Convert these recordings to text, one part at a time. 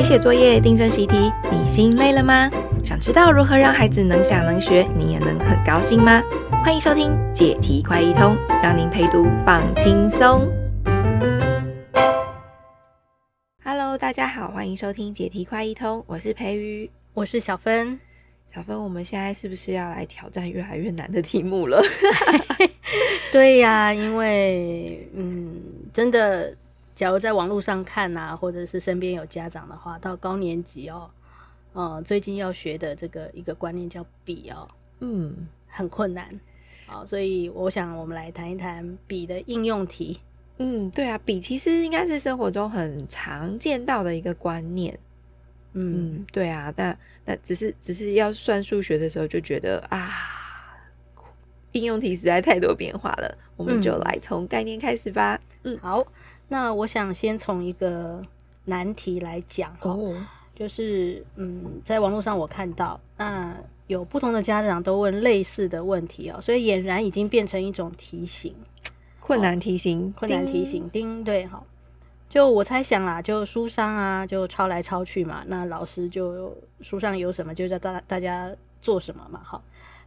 陪写作业、订正习题，你心累了吗？想知道如何让孩子能想能学，你也能很高兴吗？欢迎收听解题快一通，让您陪读放轻松。Hello，大家好，欢迎收听解题快一通，我是培瑜，我是小芬。小芬，我们现在是不是要来挑战越来越难的题目了？对呀、啊，因为嗯，真的，假如在网络上看啊，或者是身边有家长的话，到高年级哦，嗯，最近要学的这个一个观念叫比哦，嗯，很困难，好，所以我想我们来谈一谈比的应用题。嗯，对啊，比其实应该是生活中很常见到的一个观念。嗯，嗯，对啊，但但只是只是要算数学的时候就觉得啊，应用题实在太多变化了，我们就来从概念开始吧。嗯，好，那我想先从一个难题来讲哦，就是嗯，在网络上我看到，那有不同的家长都问类似的问题哦，所以俨然已经变成一种题型，困难题型，困难题型，叮，对，好。就我猜想啦，就书上啊，就抄来抄去嘛。那老师就书上有什么，就叫大大家做什么嘛。好，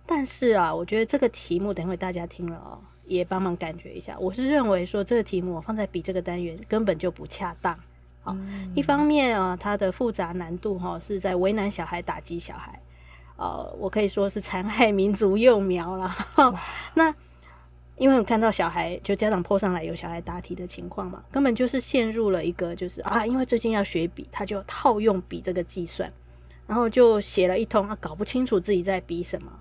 但是啊，我觉得这个题目等会大家听了哦，也帮忙感觉一下。我是认为说这个题目放在比这个单元根本就不恰当。好，嗯、一方面啊，它的复杂难度哈是在为难小孩、打击小孩，呃，我可以说是残害民族幼苗了。那。因为我看到小孩就家长 po 上来有小孩答题的情况嘛，根本就是陷入了一个就是啊，因为最近要学笔，他就套用笔这个计算，然后就写了一通啊，搞不清楚自己在比什么。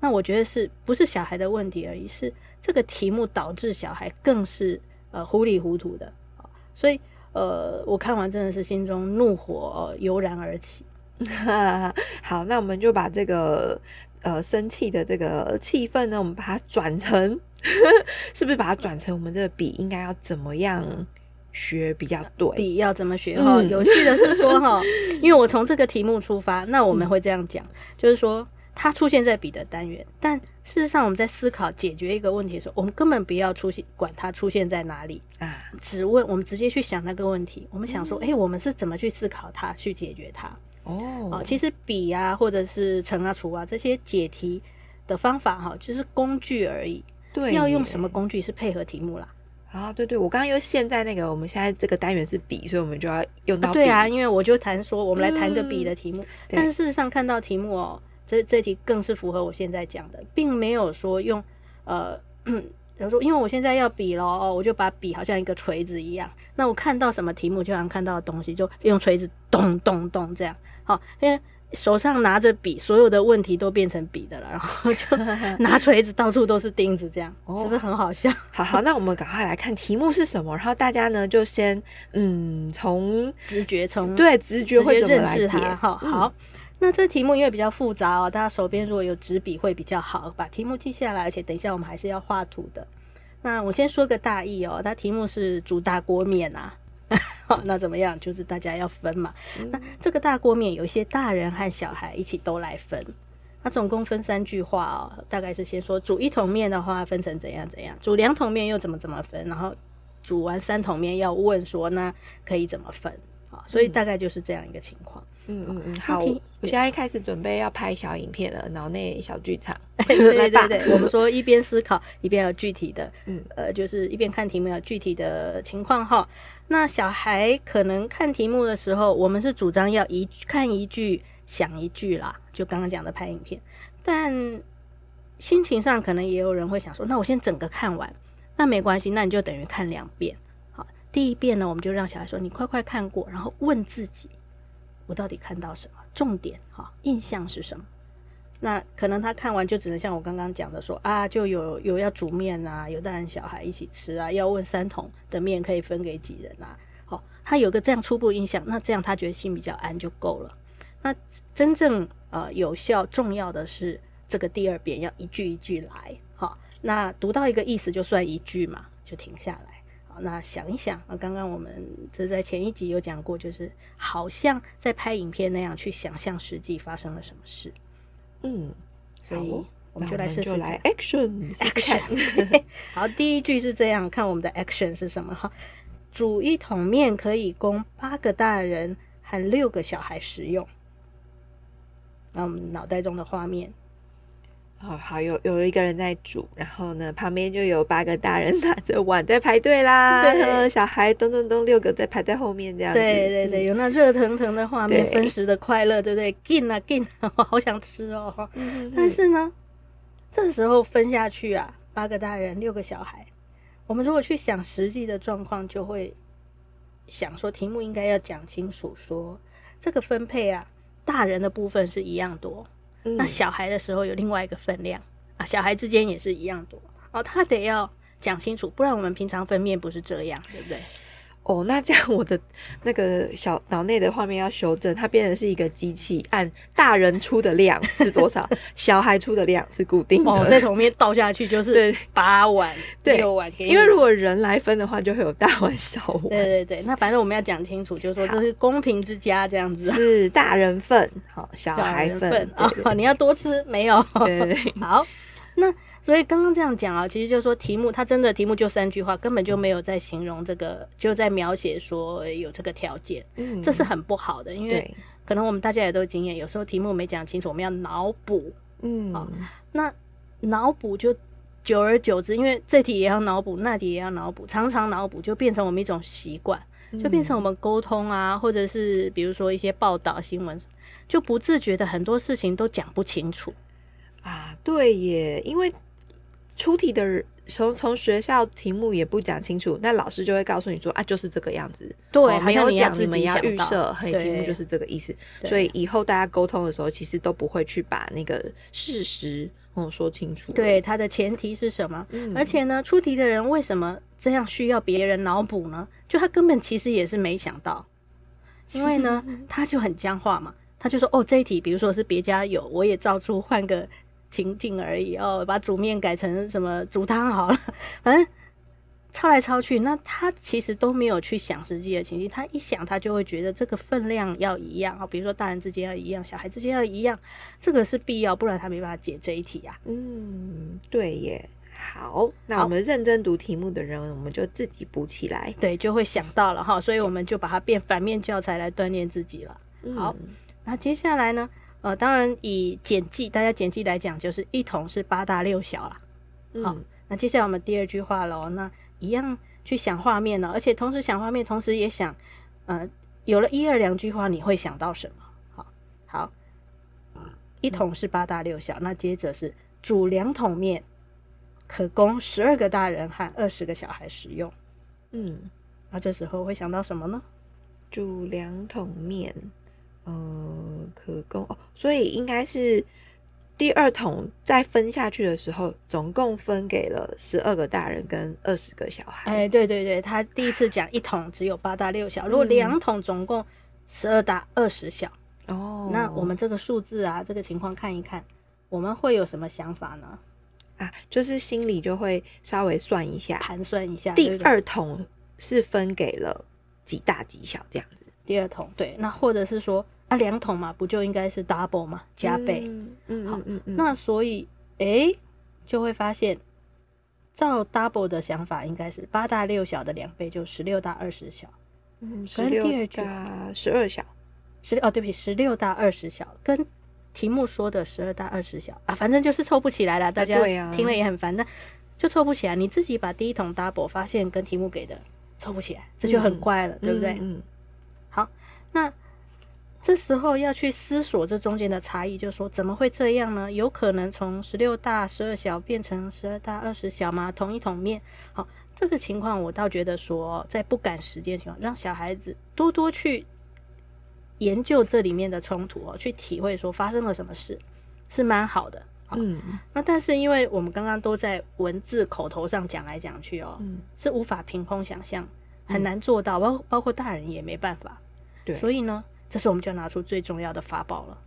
那我觉得是不是小孩的问题而已，是这个题目导致小孩更是呃糊里糊涂的。所以呃，我看完真的是心中怒火油然而起。好，那我们就把这个呃生气的这个气氛呢，我们把它转成。是不是把它转成我们这个笔应该要怎么样学比较对？笔要怎么学？哈、嗯，有趣的是说 哈，因为我从这个题目出发，那我们会这样讲，嗯、就是说它出现在比的单元，但事实上我们在思考解决一个问题的时候，我们根本不要出现管它出现在哪里啊，只问我们直接去想那个问题。我们想说，哎、嗯欸，我们是怎么去思考它，去解决它？哦，其实比啊，或者是乘啊、除啊这些解题的方法哈，就是工具而已。对，要用什么工具是配合题目啦？啊，对对，我刚刚因为现在那个，我们现在这个单元是比，所以我们就要用到比。对啊，因为我就谈说，我们来谈个比的题目。嗯、但是事实上看到题目哦，这这题更是符合我现在讲的，并没有说用呃，比如说，因为我现在要比咯，哦，我就把笔好像一个锤子一样。那我看到什么题目，就好像看到的东西，就用锤子咚咚咚这样。好，因为。手上拿着笔，所有的问题都变成笔的了，然后就 拿锤子，到处都是钉子，这样、哦、是不是很好笑？好好，那我们赶快来看题目是什么，然后大家呢就先嗯从直觉从对直觉会怎么来解？好，好，那这题目因为比较复杂哦，大家手边如果有纸笔会比较好，把题目记下来，而且等一下我们还是要画图的。那我先说个大意哦，它题目是煮大锅面啊。好，那怎么样？就是大家要分嘛。嗯、那这个大锅面有一些大人和小孩一起都来分。那总共分三句话哦，大概是先说煮一桶面的话分成怎样怎样，煮两桶面又怎么怎么分，然后煮完三桶面要问说那可以怎么分？啊，所以大概就是这样一个情况。嗯嗯嗯，好，我现在开始准备要拍小影片了，脑内小剧场。对对对，我们说一边思考一边有具体的，嗯呃，就是一边看题目有具体的情况哈。那小孩可能看题目的时候，我们是主张要一看一句想一句啦，就刚刚讲的拍影片。但心情上可能也有人会想说，那我先整个看完，那没关系，那你就等于看两遍。第一遍呢，我们就让小孩说，你快快看过，然后问自己。我到底看到什么？重点哈，印象是什么？那可能他看完就只能像我刚刚讲的说啊，就有有要煮面啊，有大人小孩一起吃啊，要问三桶的面可以分给几人啊？好，他有个这样初步印象，那这样他觉得心比较安就够了。那真正呃有效重要的是这个第二遍要一句一句来，好，那读到一个意思就算一句嘛，就停下来。那想一想啊，刚刚我们这在前一集有讲过，就是好像在拍影片那样去想象实际发生了什么事。嗯，所以我们就来试试来 action action。好，第一句是这样，看我们的 action 是什么哈？煮一桶面可以供八个大人和六个小孩食用。那我们脑袋中的画面。哦，好，有有一个人在煮，然后呢，旁边就有八个大人拿着碗在排队啦，对，小孩咚咚咚六个在排在后面这样子，对对对，有那热腾腾的画面，分食的快乐，对不对？进啊进啊，我好想吃哦。嗯、但是呢，这时候分下去啊，八个大人六个小孩，我们如果去想实际的状况，就会想说题目应该要讲清楚说，说这个分配啊，大人的部分是一样多。那小孩的时候有另外一个分量啊，小孩之间也是一样多哦，他得要讲清楚，不然我们平常分面不是这样，对不对？哦，那这样我的那个小脑内的画面要修正，它变成是一个机器，按大人出的量是多少，小孩出的量是固定的。哦，在桶面倒下去就是八碗、六碗给你，因为如果人来分的话，就会有大碗、小碗。对对对，那反正我们要讲清楚，就是说这是公平之家这样子，是大人份，好，小孩份啊，哦，你要多吃没有？对，对，对，好，那。所以刚刚这样讲啊，其实就是说题目，它真的题目就三句话，根本就没有在形容这个，就在描写说有这个条件，嗯，这是很不好的，因为可能我们大家也都有经验，有时候题目没讲清楚，我们要脑补，嗯，好，那脑补就久而久之，因为这题也要脑补，那题也要脑补，常常脑补就变成我们一种习惯，就变成我们沟通啊，或者是比如说一些报道新闻，就不自觉的很多事情都讲不清楚。啊，对耶，因为。出题的人从从学校题目也不讲清楚，那老师就会告诉你说啊，就是这个样子。对，哦、没有讲你们要预设，嘿，题目就是这个意思。所以以后大家沟通的时候，其实都不会去把那个事实嗯说清楚。对，它的前提是什么？嗯、而且呢，出题的人为什么这样需要别人脑补呢？就他根本其实也是没想到，因为呢，他就很僵化嘛，他就说哦，这一题比如说是别家有，我也照出换个。情境而已哦，把煮面改成什么煮汤好了，反正抄来抄去，那他其实都没有去想实际的情境。他一想，他就会觉得这个分量要一样啊，比如说大人之间要一样，小孩之间要一样，这个是必要，不然他没办法解这一题啊。嗯，对耶。好，那我们认真读题目的人，我们就自己补起来。对，就会想到了哈，所以我们就把它变反面教材来锻炼自己了。好，嗯、那接下来呢？呃，当然以简记，大家简记来讲，就是一桶是八大六小啦。嗯、好，那接下来我们第二句话喽，那一样去想画面呢，而且同时想画面，同时也想，呃，有了一二两句话，你会想到什么？好，好，一桶是八大六小，嗯、那接着是煮两桶面，可供十二个大人和二十个小孩食用。嗯，那这时候会想到什么呢？煮两桶面。嗯，可供哦，所以应该是第二桶再分下去的时候，总共分给了十二个大人跟二十个小孩。哎，对对对，他第一次讲一桶只有八大六小，如果两桶总共十二大二十小哦，那我们这个数字啊，这个情况看一看，我们会有什么想法呢？啊，就是心里就会稍微算一下，盘算一下，第二桶是分给了几大几小这样子。第二桶对，那或者是说。啊，两桶嘛，不就应该是 double 嘛，加倍。嗯嗯，好，嗯嗯，那所以，诶、欸，就会发现，照 double 的想法，应该是八大六小的两倍，就十六大二十小。嗯，跟第二句十二小，十六哦，对不起，十六大二十小，跟题目说的十二大二十小啊，反正就是凑不起来了。大家听了也很烦，那、啊、就凑不起来。你自己把第一桶 double 发现跟题目给的凑不起来，这就很怪了，嗯、对不对？嗯，嗯好，那。这时候要去思索这中间的差异，就是说怎么会这样呢？有可能从十六大十二小变成十二大二十小吗？同一桶面，好，这个情况我倒觉得说，在不赶时间情况，让小孩子多多去研究这里面的冲突哦，去体会说发生了什么事，是蛮好的。嗯，那但是因为我们刚刚都在文字口头上讲来讲去哦，嗯，是无法凭空想象，很难做到，包包括大人也没办法。对，所以呢。这时候我们就要拿出最重要的法宝了，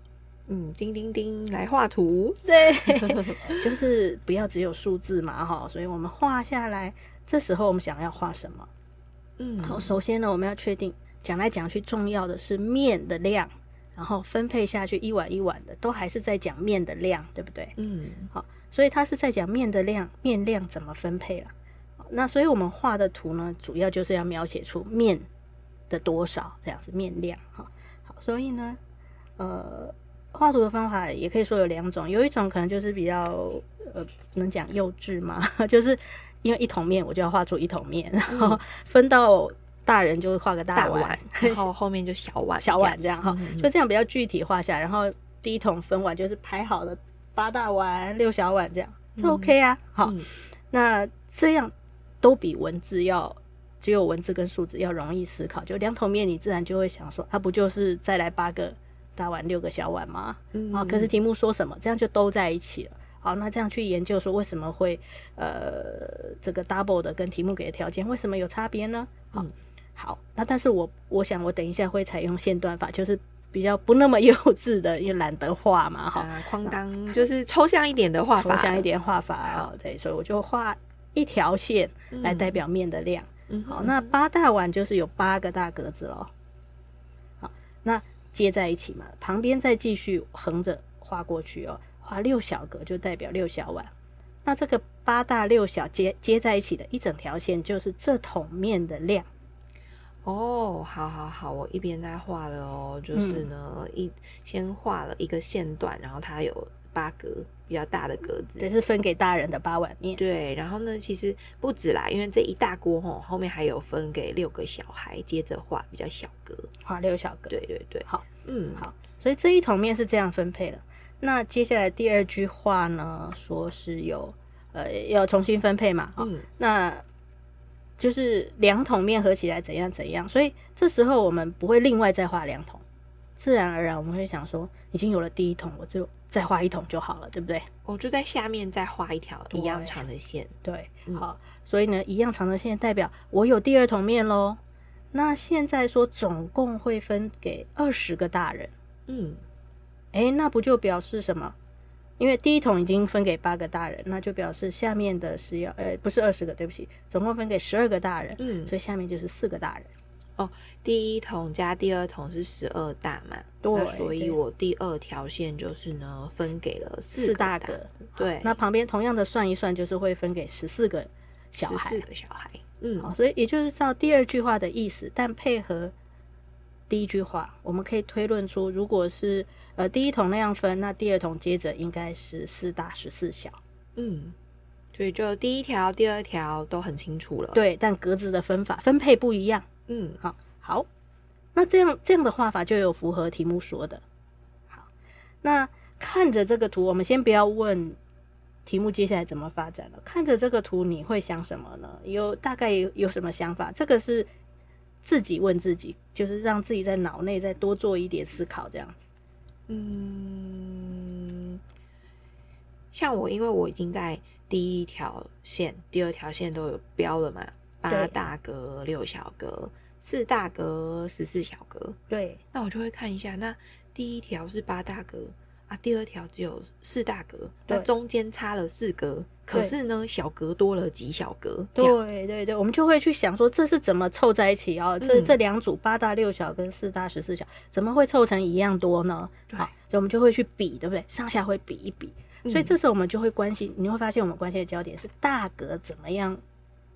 嗯，叮叮叮，来画图，对，就是不要只有数字嘛，哈，所以我们画下来。这时候我们想要画什么？嗯，好，首先呢，我们要确定讲来讲去重要的是面的量，然后分配下去一碗一碗的，都还是在讲面的量，对不对？嗯，好，所以它是在讲面的量，面量怎么分配了？那所以我们画的图呢，主要就是要描写出面的多少这样子，面量哈。所以呢，呃，画图的方法也可以说有两种，有一种可能就是比较呃，能讲幼稚嘛，就是因为一桶面我就要画出一桶面，然后分到大人就画个大碗，然后后面就小碗小碗这样哈，就这样比较具体画下，然后第一桶分完就是排好了八大碗六小碗这样，这 OK 啊，好，嗯、那这样都比文字要。只有文字跟数字要容易思考，就两桶面，你自然就会想说，它、啊、不就是再来八个大碗，六个小碗吗？嗯，啊，可是题目说什么，这样就都在一起了。好，那这样去研究说为什么会呃这个 double 的跟题目给的条件为什么有差别呢？好，嗯、好，那但是我我想我等一下会采用线段法，就是比较不那么幼稚的，因为懒得画嘛，哈、啊，框当就是抽象一点的画法，抽象一点画法啊，对，所以我就画一条线来代表面的量。嗯好，那八大碗就是有八个大格子喽。好，那接在一起嘛，旁边再继续横着画过去哦，画六小格就代表六小碗。那这个八大六小接接在一起的一整条线，就是这桶面的量。哦，好好好，我一边在画了哦，就是呢，嗯、一先画了一个线段，然后它有。八格比较大的格子，这是分给大人的八碗面。对，然后呢，其实不止啦，因为这一大锅吼，后面还有分给六个小孩，接着画比较小格，画六小格。对对对，好，嗯，好，所以这一桶面是这样分配的。那接下来第二句话呢，说是有呃要重新分配嘛，嗯，那就是两桶面合起来怎样怎样，所以这时候我们不会另外再画两桶。自然而然，我们会想说，已经有了第一桶，我就再画一桶就好了，对不对？我就在下面再画一条一样长的线。对，嗯、好，所以呢，一样长的线代表我有第二桶面喽。那现在说总共会分给二十个大人，嗯，哎，那不就表示什么？因为第一桶已经分给八个大人，那就表示下面的是要，呃，不是二十个，对不起，总共分给十二个大人，嗯，所以下面就是四个大人。哦，第一桶加第二桶是十二大嘛？对，所以我第二条线就是呢，分给了四大格。对，那旁边同样的算一算，就是会分给十四个小孩。十四个小孩，嗯，好，所以也就是照第二句话的意思，但配合第一句话，我们可以推论出，如果是呃第一桶那样分，那第二桶接着应该是四大十四小。嗯，所以就第一条、第二条都很清楚了。对，但格子的分法分配不一样。嗯，好，好，那这样这样的画法就有符合题目说的。好，那看着这个图，我们先不要问题目接下来怎么发展了。看着这个图，你会想什么呢？有大概有有什么想法？这个是自己问自己，就是让自己在脑内再多做一点思考，这样子。嗯，像我，因为我已经在第一条线、第二条线都有标了嘛，八大格、六小格。四大格，十四小格，对，那我就会看一下，那第一条是八大格啊，第二条只有四大格，那中间差了四格，可是呢，小格多了几小格，对对对，我们就会去想说，这是怎么凑在一起啊？这这两组八大六小跟四大十四小，怎么会凑成一样多呢？好，所以我们就会去比，对不对？上下会比一比，所以这时候我们就会关心，你会发现我们关心的焦点是大格怎么样。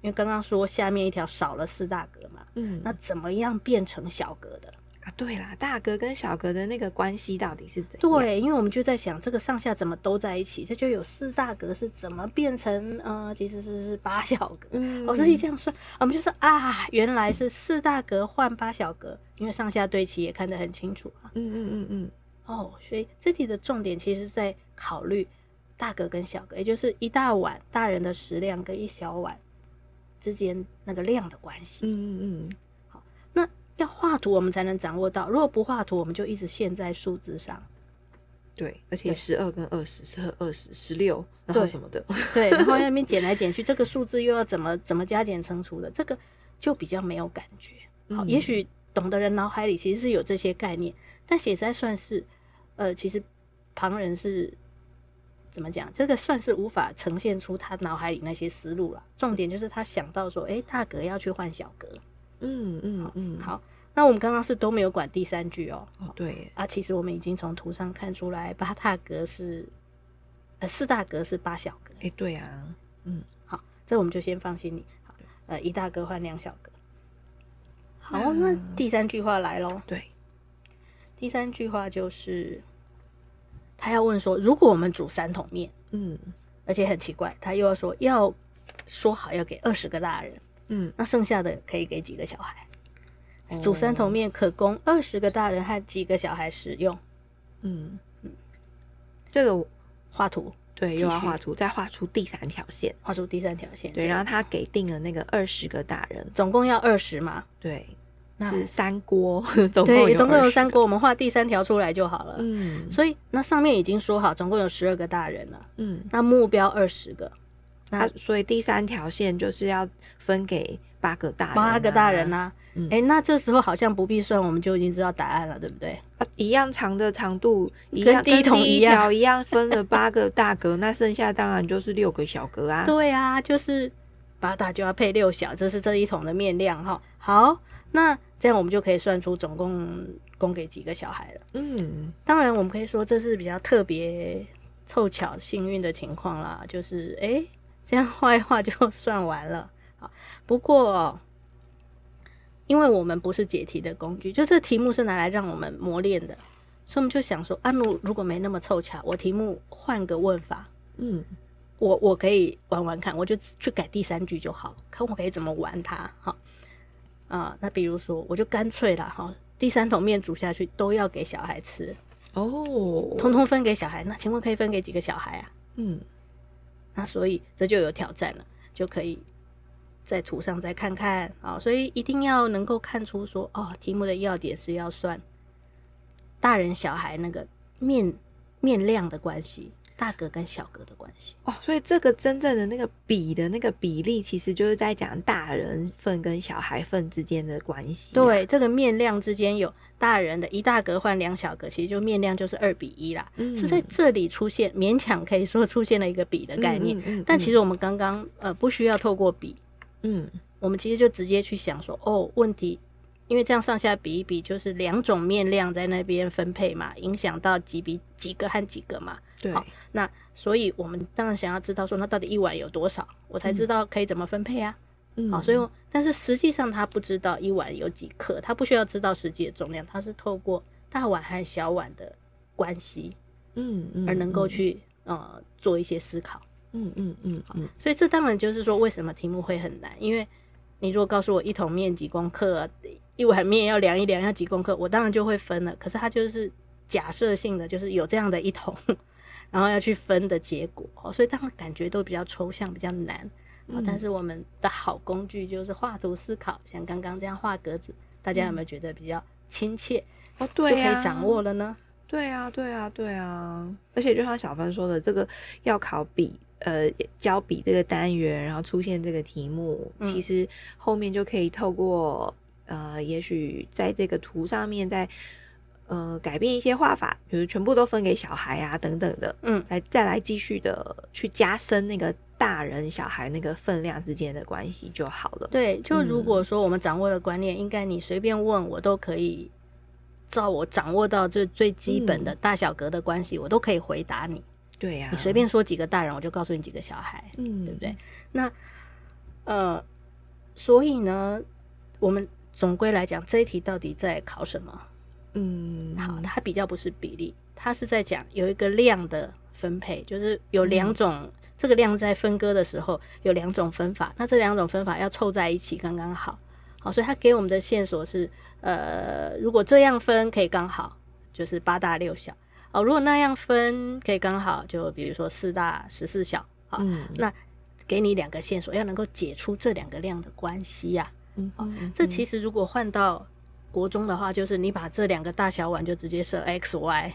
因为刚刚说下面一条少了四大格嘛，嗯，那怎么样变成小格的啊？对啦，大格跟小格的那个关系到底是怎样？对，因为我们就在想这个上下怎么都在一起，这就有四大格是怎么变成呃，其实是是八小格。嗯，我实际这样算，我们就说啊，原来是四大格换八小格，因为上下对齐也看得很清楚啊。嗯嗯嗯嗯。哦，所以这题的重点其实是在考虑大格跟小格，也就是一大碗大人的食量跟一小碗。之间那个量的关系，嗯嗯嗯，好，那要画图我们才能掌握到，如果不画图，我们就一直陷在数字上。对，而且十二跟二十是二十十六，然后什么的，对，然后那边减来减去，这个数字又要怎么怎么加减乘除的，这个就比较没有感觉。好，也许懂的人脑海里其实是有这些概念，但写在算是，呃，其实旁人是。怎么讲？这个算是无法呈现出他脑海里那些思路了。重点就是他想到说，哎，大格要去换小格。嗯嗯嗯。好，那我们刚刚是都没有管第三句哦。哦，对。啊，其实我们已经从图上看出来，八大格是，呃，四大格是八小格。哎，对啊。嗯，好，这我们就先放心里。好，呃，一大格换两小格。好，那第三句话来喽。对。第三句话就是他要问说，如果我们煮三桶面，嗯，而且很奇怪，他又要说要说好要给二十个大人，嗯，那剩下的可以给几个小孩？哦、煮三桶面可供二十个大人和几个小孩使用？嗯嗯，这个画图。对，又要画图，再画出第三条线，画出第三条线。对，然后他给定了那个二十个大人，总共要二十嘛？对，那是三锅，总共有对，总共有三锅，我们画第三条出来就好了。嗯，所以那上面已经说好，总共有十二个大人了。嗯，那目标二十个，那所以第三条线就是要分给八个大人，八个大人啊。哎、嗯，那这时候好像不必算，我们就已经知道答案了，对不对？啊，一样长的长度，一样跟第一桶一样，一样分了八个大格，那剩下当然就是六个小格啊。对啊，就是八大就要配六小，这是这一桶的面量哈。好，那这样我们就可以算出总共供给几个小孩了。嗯，当然我们可以说这是比较特别凑巧幸运的情况啦，就是哎，这样画一画就算完了。好，不过。因为我们不是解题的工具，就这题目是拿来让我们磨练的，所以我们就想说，啊，如如果没那么凑巧，我题目换个问法，嗯，我我可以玩玩看，我就去改第三句就好，看我可以怎么玩它，哈，啊，那比如说，我就干脆了，哈，第三桶面煮下去都要给小孩吃，哦，通通分给小孩，那请问可以分给几个小孩啊？嗯，那所以这就有挑战了，就可以。在图上再看看啊，所以一定要能够看出说哦，题目的要点是要算大人小孩那个面面量的关系，大格跟小格的关系哦。所以这个真正的那个比的那个比例，其实就是在讲大人份跟小孩份之间的关系啊。对，这个面量之间有大人的一大格换两小格，其实就面量就是二比一啦。嗯，是在这里出现，勉强可以说出现了一个比的概念。嗯嗯嗯，但其实我们刚刚呃不需要透过比。嗯，我们其实就直接去想说，哦，问题，因为这样上下比一比，就是两种面量在那边分配嘛，影响到几比几个和几个嘛。对，好，那所以我们当然想要知道说，那到底一碗有多少，我才知道可以怎么分配啊。嗯，好，所以但是实际上他不知道一碗有几克，他不需要知道实际的重量，他是透过大碗和小碗的关系，嗯，而能够去呃做一些思考。嗯嗯嗯嗯，所以这当然就是说，为什么题目会很难？因为你如果告诉我一桶面几公克，一碗面要量一量要几公克，我当然就会分了。可是它就是假设性的，就是有这样的一桶，然后要去分的结果，所以当然感觉都比较抽象，比较难。但是我们的好工具就是画图思考，像刚刚这样画格子，大家有没有觉得比较亲切？哦，对，就可以掌握了呢？对啊，对啊，对啊。而且就像小芬说的，这个要考笔。呃，教笔这个单元，然后出现这个题目，嗯、其实后面就可以透过呃，也许在这个图上面再呃改变一些画法，比如全部都分给小孩啊等等的，嗯，来再来继续的去加深那个大人小孩那个分量之间的关系就好了。对，就如果说我们掌握的观念，嗯、应该你随便问我都可以照我掌握到这最基本的大小格的关系，嗯、我都可以回答你。对呀、啊，你随便说几个大人，我就告诉你几个小孩，嗯，对不对？那呃，所以呢，我们总归来讲，这一题到底在考什么？嗯，好，它比较不是比例，它是在讲有一个量的分配，就是有两种，嗯、这个量在分割的时候有两种分法，那这两种分法要凑在一起刚刚好，好，所以它给我们的线索是，呃，如果这样分可以刚好，就是八大六小。哦，如果那样分可以刚好，就比如说四大十四小，好，嗯、那给你两个线索，要能够解出这两个量的关系呀、啊。嗯，嗯，嗯，这其实如果换到国中的话，就是你把这两个大小碗就直接设 x y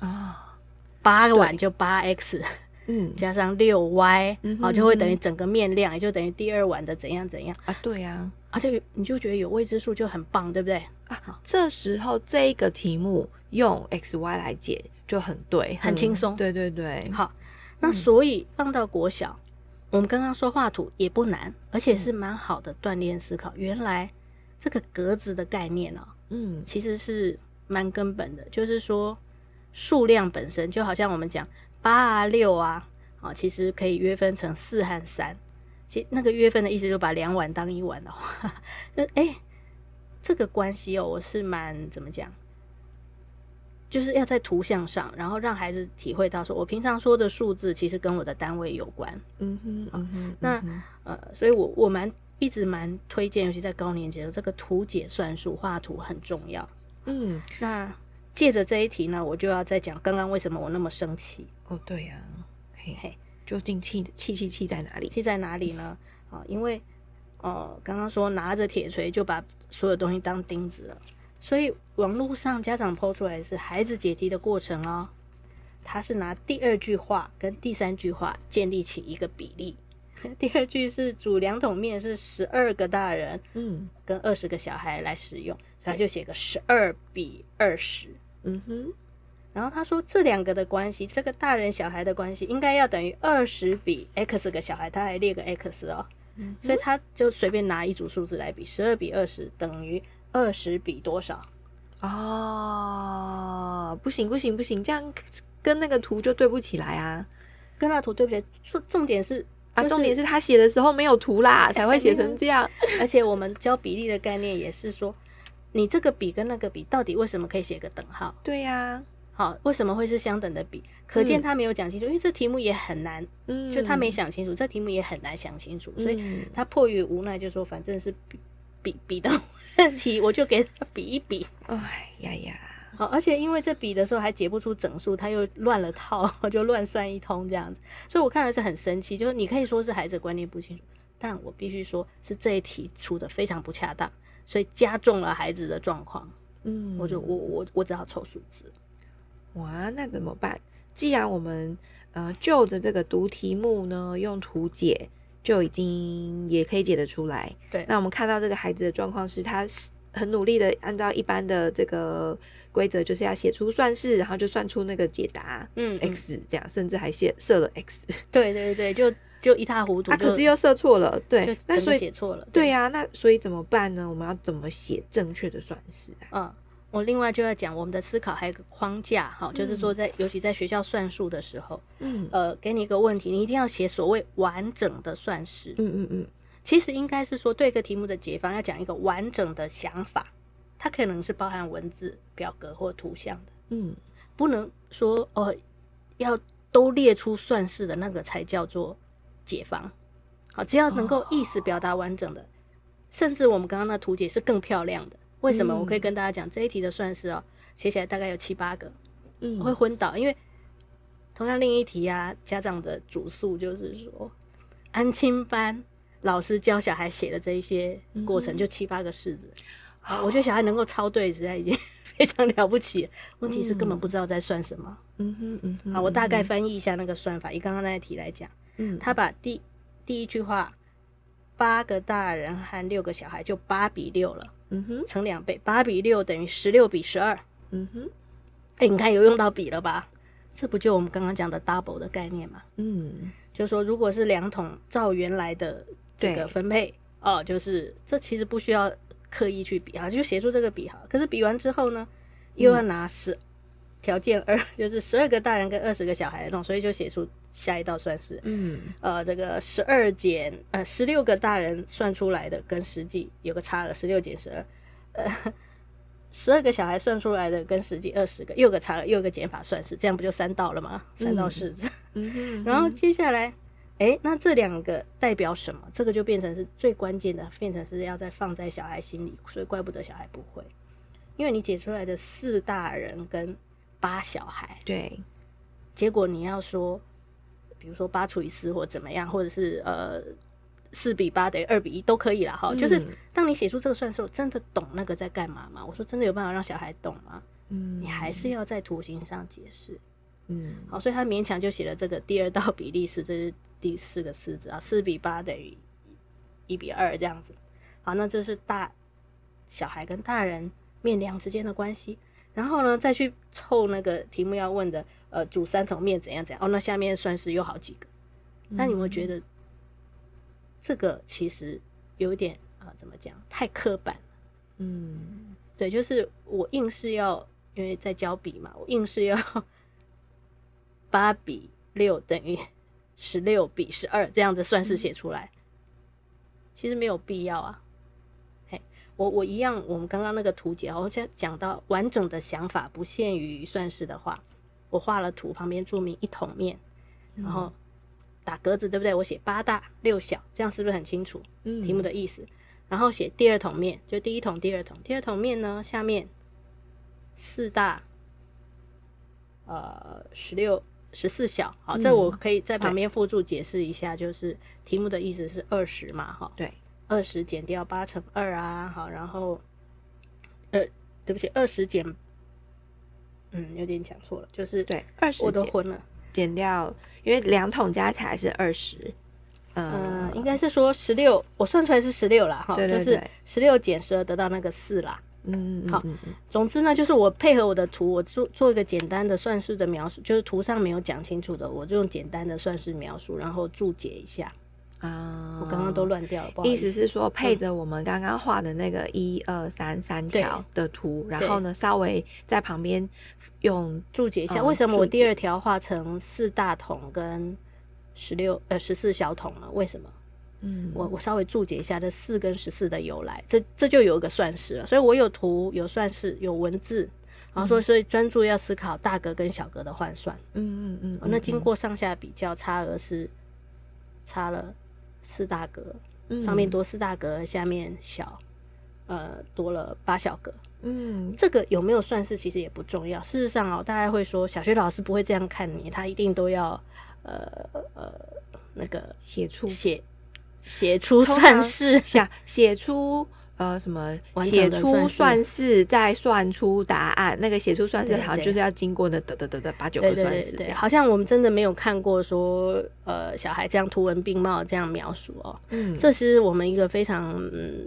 啊，八个碗就八 x，嗯，加上六 y，好，就会等于整个面量，也就等于第二碗的怎样怎样啊？对呀，而且你就觉得有未知数就很棒，对不对？啊，这时候这个题目。用 x y 来解就很对，很轻松。对对对，好，那所以放到国小，嗯、我们刚刚说画图也不难，而且是蛮好的锻炼思考。嗯、原来这个格子的概念哦，嗯，其实是蛮根本的，就是说数量本身就好像我们讲八啊六啊，啊，其实可以约分成四和三。其实那个约分的意思，就把两碗当一碗的话，那哎，这个关系哦，我是蛮怎么讲？就是要在图像上，然后让孩子体会到说，我平常说的数字其实跟我的单位有关。嗯哼，嗯哼，那呃，所以我我蛮一直蛮推荐，尤其在高年级的这个图解算术，画图很重要。嗯，那借着这一题呢，我就要再讲刚刚为什么我那么生气。哦，对呀、啊，嘿嘿，究竟气气气气在哪里？气在哪里呢？啊，因为呃，刚刚说拿着铁锤就把所有东西当钉子了。所以网络上家长 po 出来的是孩子解题的过程哦，他是拿第二句话跟第三句话建立起一个比例。第二句是煮两桶面是十二个大人，嗯，跟二十个小孩来使用，所以他就写个十二比二十，嗯哼。然后他说这两个的关系，这个大人小孩的关系应该要等于二十比 x 个小孩，他还列个 x 哦，嗯，所以他就随便拿一组数字来比，十二比二十等于。二十比多少？哦，不行不行不行，这样跟那个图就对不起来啊，跟那图对不起来。重重点是、啊，重点是他写的时候没有图啦，才会写成这样。而且我们教比例的概念也是说，你这个比跟那个比，到底为什么可以写个等号？对呀、啊，好，为什么会是相等的比？可见他没有讲清楚，嗯、因为这题目也很难，嗯，就他没想清楚，这题目也很难想清楚，所以他迫于无奈就说，反正是比。比比的问题，我就给他比一比。哎呀呀，好，而且因为这比的时候还解不出整数，他又乱了套，就乱算一通这样子，所以我看了是很生气。就是你可以说是孩子观念不清楚，但我必须说是这一题出的非常不恰当，所以加重了孩子的状况。嗯，我就我我我只好凑数字。哇，那怎么办？既然我们呃就着这个读题目呢，用图解。就已经也可以解得出来。对，那我们看到这个孩子的状况是，他很努力的按照一般的这个规则，就是要写出算式，然后就算出那个解答，嗯，x 这样，甚至还写设了 x。对对对，就就一塌糊涂。他可是又设错了，对，那所以写错了。对呀、啊，那所以怎么办呢？我们要怎么写正确的算式啊？嗯。我另外就要讲我们的思考还有个框架哈，就是说在尤其在学校算数的时候，嗯，呃，给你一个问题，你一定要写所谓完整的算式，嗯嗯嗯，其实应该是说对一个题目的解方要讲一个完整的想法，它可能是包含文字、表格或图像的，嗯，不能说哦要都列出算式的那个才叫做解方，好，只要能够意思表达完整的，甚至我们刚刚那图解是更漂亮的。为什么？我可以跟大家讲、嗯、这一题的算式哦，写起来大概有七八个，嗯，会昏倒，因为同样另一题啊，家长的主诉就是说，安亲班老师教小孩写的这一些过程就七八个式子，啊、嗯，我觉得小孩能够抄对，实在已经 非常了不起。问题是根本不知道在算什么，嗯哼嗯哼，好，我大概翻译一下那个算法，以刚刚那一题来讲，嗯，他把第第一句话，八个大人和六个小孩就八比六了。嗯哼，乘两倍，八比六等于十六比十二。嗯哼，哎、欸，你看有用到比了吧？这不就我们刚刚讲的 double 的概念吗？嗯，就是说，如果是两桶照原来的这个分配哦，就是这其实不需要刻意去比哈，就写出这个比哈。可是比完之后呢，又要拿十。嗯条件二 就是十二个大人跟二十个小孩那种，所以就写出下一道算式。嗯，呃，这个十二减呃十六个大人算出来的跟实际有个差额，十六减十二，呃，十二个小孩算出来的跟实际二十个又有个差额，又有个减法算式，这样不就三道了吗？三道式子。然后接下来，哎，那这两个代表什么？这个就变成是最关键的，变成是要再放在小孩心里，所以怪不得小孩不会，因为你解出来的四大人跟八小孩，对，结果你要说，比如说八除以四或怎么样，或者是呃四比八等于二比一都可以啦。哈、嗯。就是当你写出这个算式，我真的懂那个在干嘛吗？我说真的有办法让小孩懂吗？嗯，你还是要在图形上解释。嗯，好，所以他勉强就写了这个第二道比例式，这是第四个式子啊，四比八等于一比二这样子。好，那这是大小孩跟大人面量之间的关系。然后呢，再去凑那个题目要问的，呃，煮三桶面怎样怎样？哦，那下面算是有好几个。那你会觉得这个其实有点啊、呃，怎么讲？太刻板了。嗯，对，就是我硬是要，因为在教笔嘛，我硬是要八比六等于十六比十二这样子算式写出来，其实没有必要啊。嘿，我我一样，我们刚刚那个图解，我讲讲到完整的想法不限于算式的话，我画了图，旁边注明一桶面，然后打格子，对不对？我写八大六小，这样是不是很清楚？嗯，题目的意思。然后写第二桶面，就第一桶、第二桶，第二桶面呢，下面四大，呃，十六、十四小。好，这我可以在旁边附注解释一下，就是题目的意思是二十嘛，哈，对。二十减掉八乘二啊，好，然后，呃，对不起，二十减，嗯，有点讲错了，就是对，二十我都混了，减掉，因为两桶加起来是二十，嗯、呃，应该是说十六，我算出来是十六啦，哈，就是十六减十二得到那个四啦，嗯，嗯，好，总之呢，就是我配合我的图，我做做一个简单的算式的描述，就是图上没有讲清楚的，我就用简单的算式描述，然后注解一下。啊，我刚刚都乱掉了。不好意思是说，配着我们刚刚画的那个一二三三条的图，然后呢，稍微在旁边用注解一下，为什么我第二条画成四大桶跟十六呃十四小桶呢？为什么？嗯，我我稍微注解一下这四跟十四的由来，这这就有一个算式了。所以我有图有算式有文字，然后说所以专注要思考大格跟小格的换算。嗯嗯嗯，那经过上下比较，差额是差了。四大格，上面多四大格，嗯、下面小，呃，多了八小格。嗯，这个有没有算式其实也不重要。事实上哦，大家会说小学老师不会这样看你，他一定都要呃呃那个写出写写出算式，写写出。呃，什么写出算式，再算出答案？那个写出算式好像就是要经过那，得得得得八九个算式。对，好像我们真的没有看过说，呃，小孩这样图文并茂这样描述哦。嗯，这是我们一个非常嗯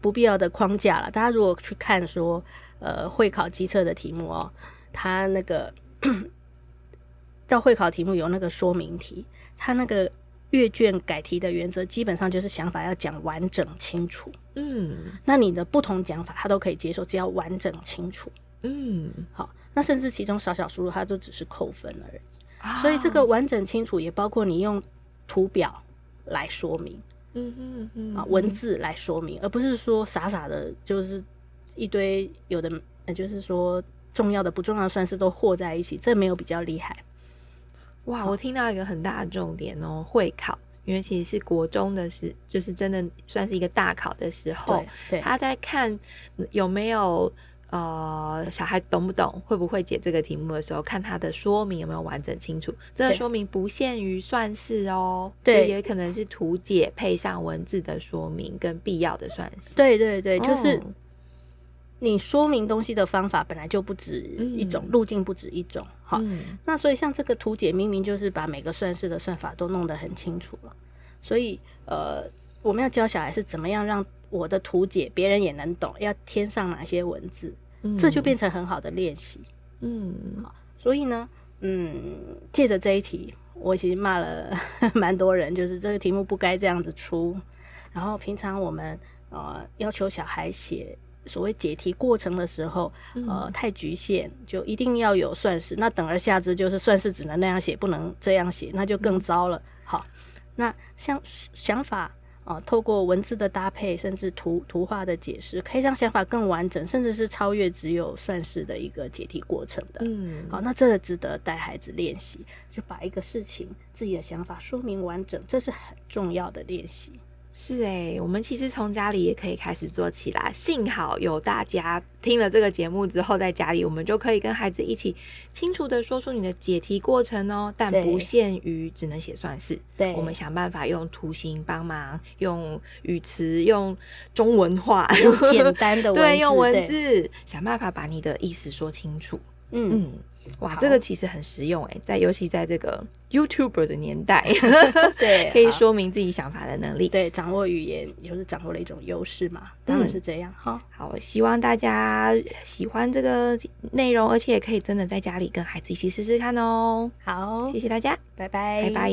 不必要的框架了。大家如果去看说，呃，会考机测的题目哦，他那个 到会考题目有那个说明题，他那个。阅卷改题的原则基本上就是想法要讲完整清楚。嗯，那你的不同讲法他都可以接受，只要完整清楚。嗯，好，那甚至其中少少输入，它就只是扣分而已。啊、所以这个完整清楚也包括你用图表来说明，嗯嗯嗯，啊，文字来说明，而不是说傻傻的，就是一堆有的，就是说重要的不重要的算式都和在一起，这没有比较厉害。哇，我听到一个很大的重点哦，会考，因为其实是国中的时，就是真的算是一个大考的时候，他在看有没有呃小孩懂不懂，会不会解这个题目的时候，看他的说明有没有完整清楚。这个说明不限于算式哦，对，也可能是图解配上文字的说明跟必要的算式。对对对，就是。哦你说明东西的方法本来就不止一种，嗯、路径不止一种，好，嗯、那所以像这个图解明明就是把每个算式的算法都弄得很清楚了，所以呃，我们要教小孩是怎么样让我的图解别人也能懂，要添上哪些文字，嗯、这就变成很好的练习，嗯，好，所以呢，嗯，借着这一题，我其实骂了 蛮多人，就是这个题目不该这样子出，然后平常我们呃要求小孩写。所谓解题过程的时候，呃，太局限，就一定要有算式。那等而下之就是算式只能那样写，不能这样写，那就更糟了。好，那像想法啊、呃，透过文字的搭配，甚至图图画的解释，可以让想法更完整，甚至是超越只有算式的一个解题过程的。嗯，好，那这个值得带孩子练习，就把一个事情自己的想法说明完整，这是很重要的练习。是诶、欸，我们其实从家里也可以开始做起来。幸好有大家听了这个节目之后，在家里我们就可以跟孩子一起清楚的说出你的解题过程哦，但不限于只能写算式。对，我们想办法用图形帮忙，用语词，用中文话，用简单的文 字对，用文字想办法把你的意思说清楚。嗯。嗯哇，好这个其实很实用哎，在尤其在这个 YouTuber 的年代，对，可以说明自己想法的能力，对，掌握语言也是掌握了一种优势嘛，当然是这样。好、嗯，好，希望大家喜欢这个内容，而且也可以真的在家里跟孩子一起试试看哦。好，谢谢大家，拜拜，拜拜。